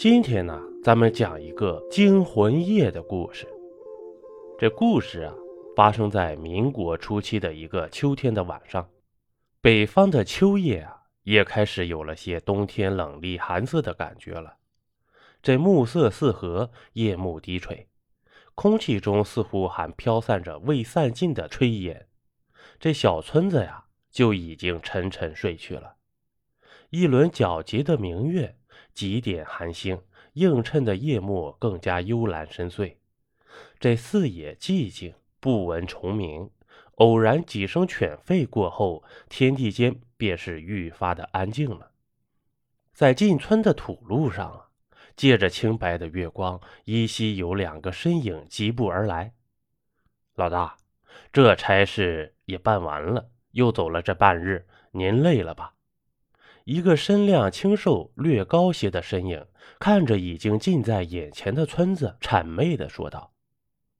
今天呢，咱们讲一个惊魂夜的故事。这故事啊，发生在民国初期的一个秋天的晚上。北方的秋夜啊，也开始有了些冬天冷厉寒色的感觉了。这暮色四合，夜幕低垂，空气中似乎还飘散着未散尽的炊烟。这小村子呀，就已经沉沉睡去了。一轮皎洁的明月，几点寒星，映衬的夜幕更加幽蓝深邃。这四野寂静，不闻虫鸣。偶然几声犬吠过后，天地间便是愈发的安静了。在进村的土路上，借着清白的月光，依稀有两个身影疾步而来。老大，这差事也办完了，又走了这半日，您累了吧？一个身量清瘦、略高些的身影，看着已经近在眼前的村子，谄媚地说道：“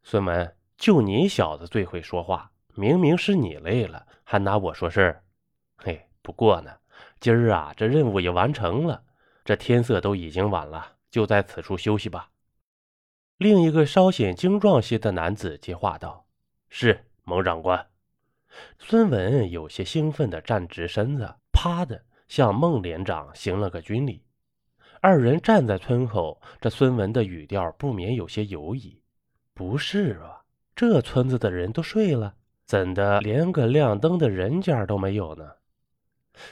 孙文，就你小子最会说话。明明是你累了，还拿我说事儿。嘿，不过呢，今儿啊，这任务也完成了。这天色都已经晚了，就在此处休息吧。”另一个稍显精壮些的男子接话道：“是，蒙长官。”孙文有些兴奋地站直身子，啪的。向孟连长行了个军礼，二人站在村口，这孙文的语调不免有些犹疑：“不是吧？这村子的人都睡了，怎的连个亮灯的人家都没有呢？”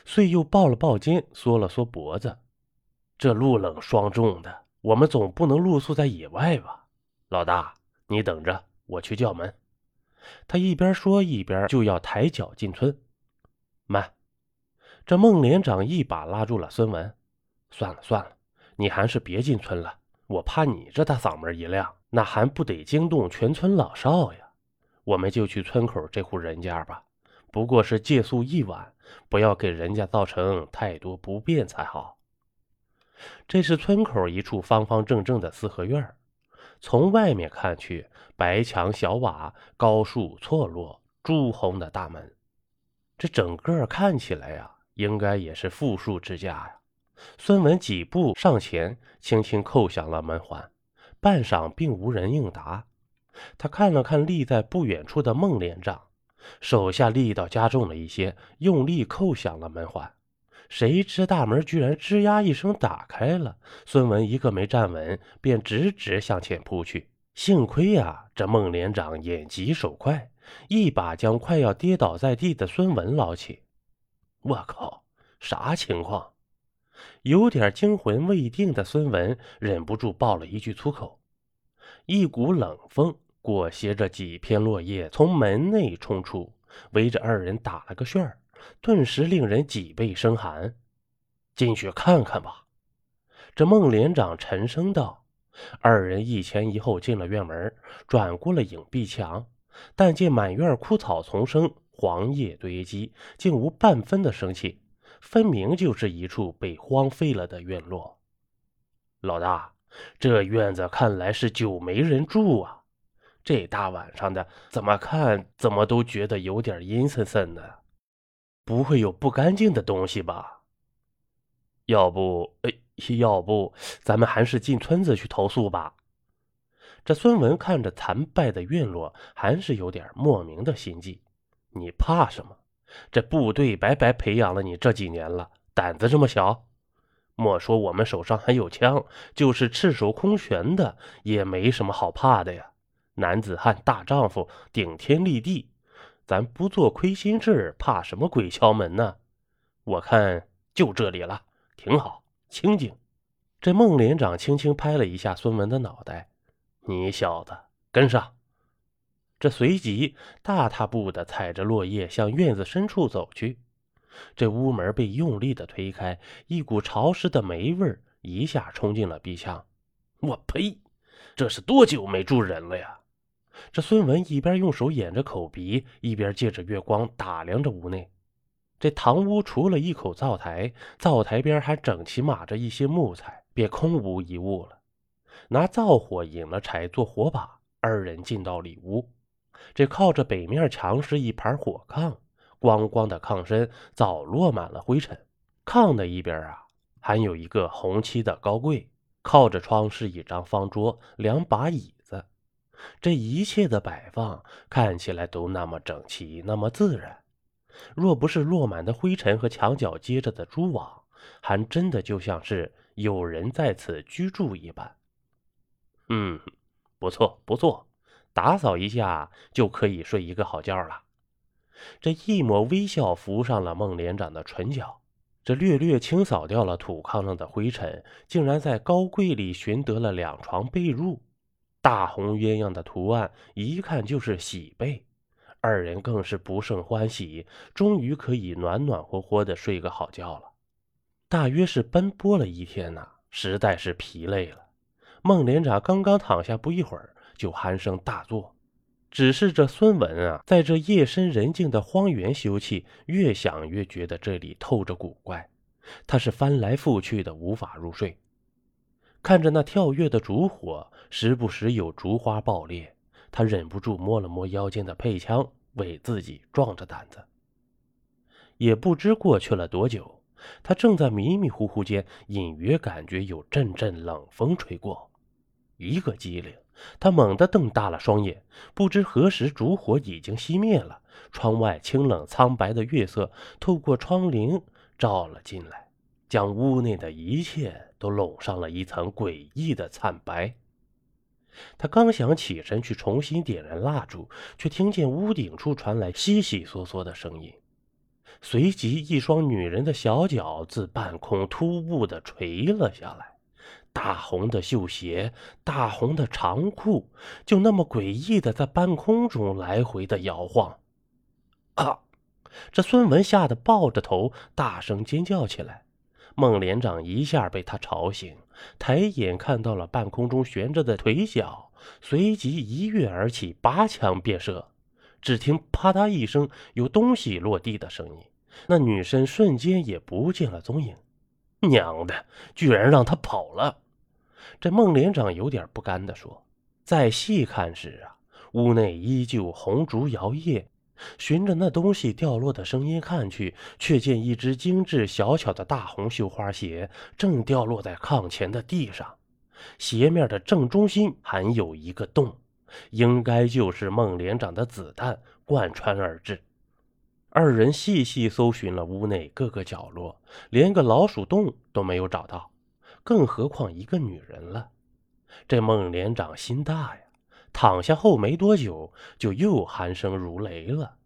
遂又抱了抱肩，缩了缩脖子：“这路冷霜重的，我们总不能露宿在野外吧？老大，你等着，我去叫门。”他一边说，一边就要抬脚进村。慢。这孟连长一把拉住了孙文，算了算了，你还是别进村了，我怕你这大嗓门一亮，那还不得惊动全村老少呀。我们就去村口这户人家吧，不过是借宿一晚，不要给人家造成太多不便才好。这是村口一处方方正正的四合院，从外面看去，白墙小瓦，高树错落，朱红的大门，这整个看起来呀。应该也是富庶之家呀。孙文几步上前，轻轻叩响了门环，半晌并无人应答。他看了看立在不远处的孟连长，手下力道加重了一些，用力叩响了门环。谁知大门居然吱呀一声打开了。孙文一个没站稳，便直直向前扑去。幸亏呀，这孟连长眼疾手快，一把将快要跌倒在地的孙文捞起。我靠，啥情况？有点惊魂未定的孙文忍不住爆了一句粗口。一股冷风裹挟着几片落叶从门内冲出，围着二人打了个旋儿，顿时令人脊背生寒。进去看看吧。这孟连长沉声道。二人一前一后进了院门，转过了影壁墙，但见满院枯草丛生。黄叶堆积，竟无半分的生气，分明就是一处被荒废了的院落。老大，这院子看来是久没人住啊！这大晚上的，怎么看怎么都觉得有点阴森森的。不会有不干净的东西吧？要不，哎，要不咱们还是进村子去投诉吧。这孙文看着残败的院落，还是有点莫名的心悸。你怕什么？这部队白白培养了你这几年了，胆子这么小？莫说我们手上还有枪，就是赤手空拳的也没什么好怕的呀。男子汉大丈夫，顶天立地，咱不做亏心事，怕什么鬼敲门呢？我看就这里了，挺好，清静。这孟连长轻轻拍了一下孙文的脑袋：“你小子跟上。”这随即大踏步的踩着落叶向院子深处走去，这屋门被用力的推开，一股潮湿的霉味一下冲进了鼻腔。我呸！这是多久没住人了呀？这孙文一边用手掩着口鼻，一边借着月光打量着屋内。这堂屋除了一口灶台，灶台边还整齐码着一些木材，便空无一物了。拿灶火引了柴做火把，二人进到里屋。这靠着北面墙是一盘火炕，光光的炕身早落满了灰尘。炕的一边啊，还有一个红漆的高柜，靠着窗是一张方桌，两把椅子。这一切的摆放看起来都那么整齐，那么自然。若不是落满的灰尘和墙角接着的蛛网，还真的就像是有人在此居住一般。嗯，不错不错，打扫一下就可以睡一个好觉了。这一抹微笑浮上了孟连长的唇角，这略略清扫掉了土炕上的灰尘，竟然在高柜里寻得了两床被褥，大红鸳鸯的图案，一看就是喜被。二人更是不胜欢喜，终于可以暖暖和和的睡个好觉了。大约是奔波了一天呐，实在是疲累了。孟连长刚刚躺下不一会儿，就鼾声大作。只是这孙文啊，在这夜深人静的荒原休憩，越想越觉得这里透着古怪。他是翻来覆去的无法入睡，看着那跳跃的烛火，时不时有烛花爆裂。他忍不住摸了摸腰间的配枪，为自己壮着胆子。也不知过去了多久，他正在迷迷糊糊间，隐约感觉有阵阵冷风吹过。一个机灵，他猛地瞪大了双眼，不知何时烛火已经熄灭了。窗外清冷苍白的月色透过窗棂照了进来，将屋内的一切都笼上了一层诡异的惨白。他刚想起身去重新点燃蜡烛，却听见屋顶处传来悉悉嗦嗦的声音，随即一双女人的小脚自半空突兀地垂了下来，大红的绣鞋，大红的长裤，就那么诡异的在半空中来回的摇晃。啊！这孙文吓得抱着头，大声尖叫起来。孟连长一下被他吵醒，抬眼看到了半空中悬着的腿脚，随即一跃而起，拔枪便射。只听啪嗒一声，有东西落地的声音，那女生瞬间也不见了踪影。娘的，居然让他跑了！这孟连长有点不甘地说：“再细看时啊，屋内依旧红烛摇曳。”循着那东西掉落的声音看去，却见一只精致小巧的大红绣花鞋正掉落在炕前的地上，鞋面的正中心还有一个洞，应该就是孟连长的子弹贯穿而至。二人细细搜寻了屋内各个角落，连个老鼠洞都没有找到，更何况一个女人了。这孟连长心大呀！躺下后没多久，就又鼾声如雷了。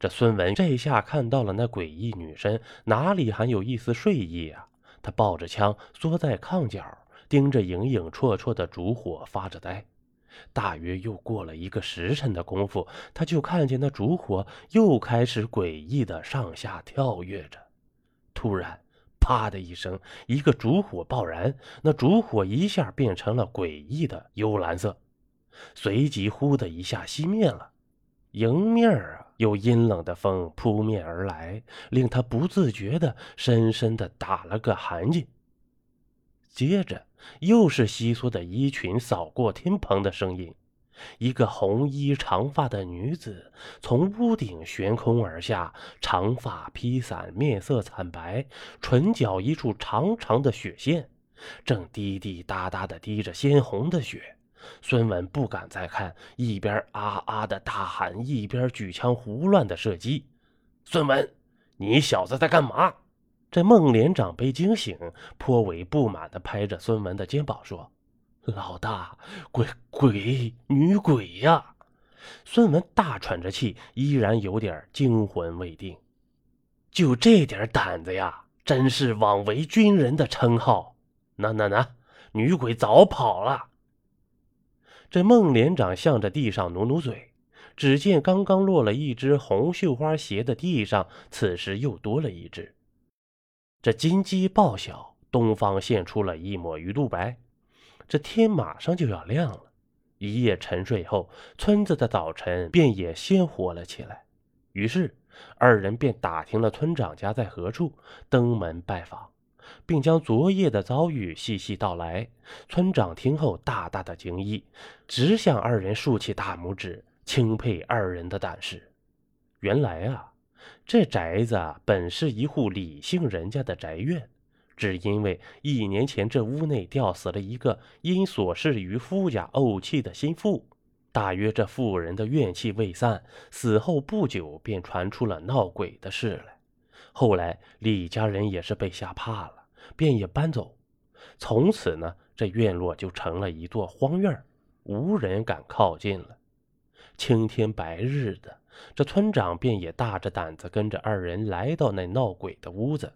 这孙文这下看到了那诡异女身，哪里还有一丝睡意啊？他抱着枪缩在炕角，盯着影影绰绰的烛火发着呆。大约又过了一个时辰的功夫，他就看见那烛火又开始诡异的上下跳跃着。突然，啪的一声，一个烛火爆燃，那烛火一下变成了诡异的幽蓝色。随即，呼的一下熄灭了。迎面啊，有阴冷的风扑面而来，令他不自觉的深深的打了个寒噤。接着，又是稀疏的衣裙扫过天棚的声音。一个红衣长发的女子从屋顶悬空而下，长发披散，面色惨白，唇角一处长长的血线，正滴滴答答的滴着鲜红的血。孙文不敢再看，一边啊啊的大喊，一边举枪胡乱的射击。孙文，你小子在干嘛？这孟连长被惊醒，颇为不满的拍着孙文的肩膀说：“老大，鬼鬼女鬼呀！”孙文大喘着气，依然有点惊魂未定。就这点胆子呀，真是枉为军人的称号。那那那，女鬼早跑了。这孟连长向着地上努努嘴，只见刚刚落了一只红绣花鞋的地上，此时又多了一只。这金鸡报晓，东方现出了一抹鱼肚白，这天马上就要亮了。一夜沉睡后，村子的早晨便也鲜活了起来。于是二人便打听了村长家在何处，登门拜访。并将昨夜的遭遇细细道来。村长听后大大的惊异，直向二人竖起大拇指，钦佩二人的胆识。原来啊，这宅子本是一户李姓人家的宅院，只因为一年前这屋内吊死了一个因琐事与夫家怄气的心腹。大约这妇人的怨气未散，死后不久便传出了闹鬼的事来。后来李家人也是被吓怕了，便也搬走。从此呢，这院落就成了一座荒院，无人敢靠近了。青天白日的，这村长便也大着胆子跟着二人来到那闹鬼的屋子。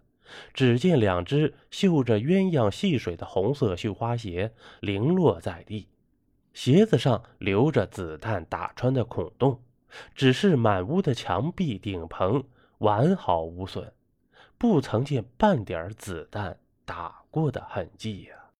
只见两只绣着鸳鸯戏水的红色绣花鞋零落在地。鞋子上留着子弹打穿的孔洞，只是满屋的墙壁顶棚完好无损，不曾见半点子弹打过的痕迹呀。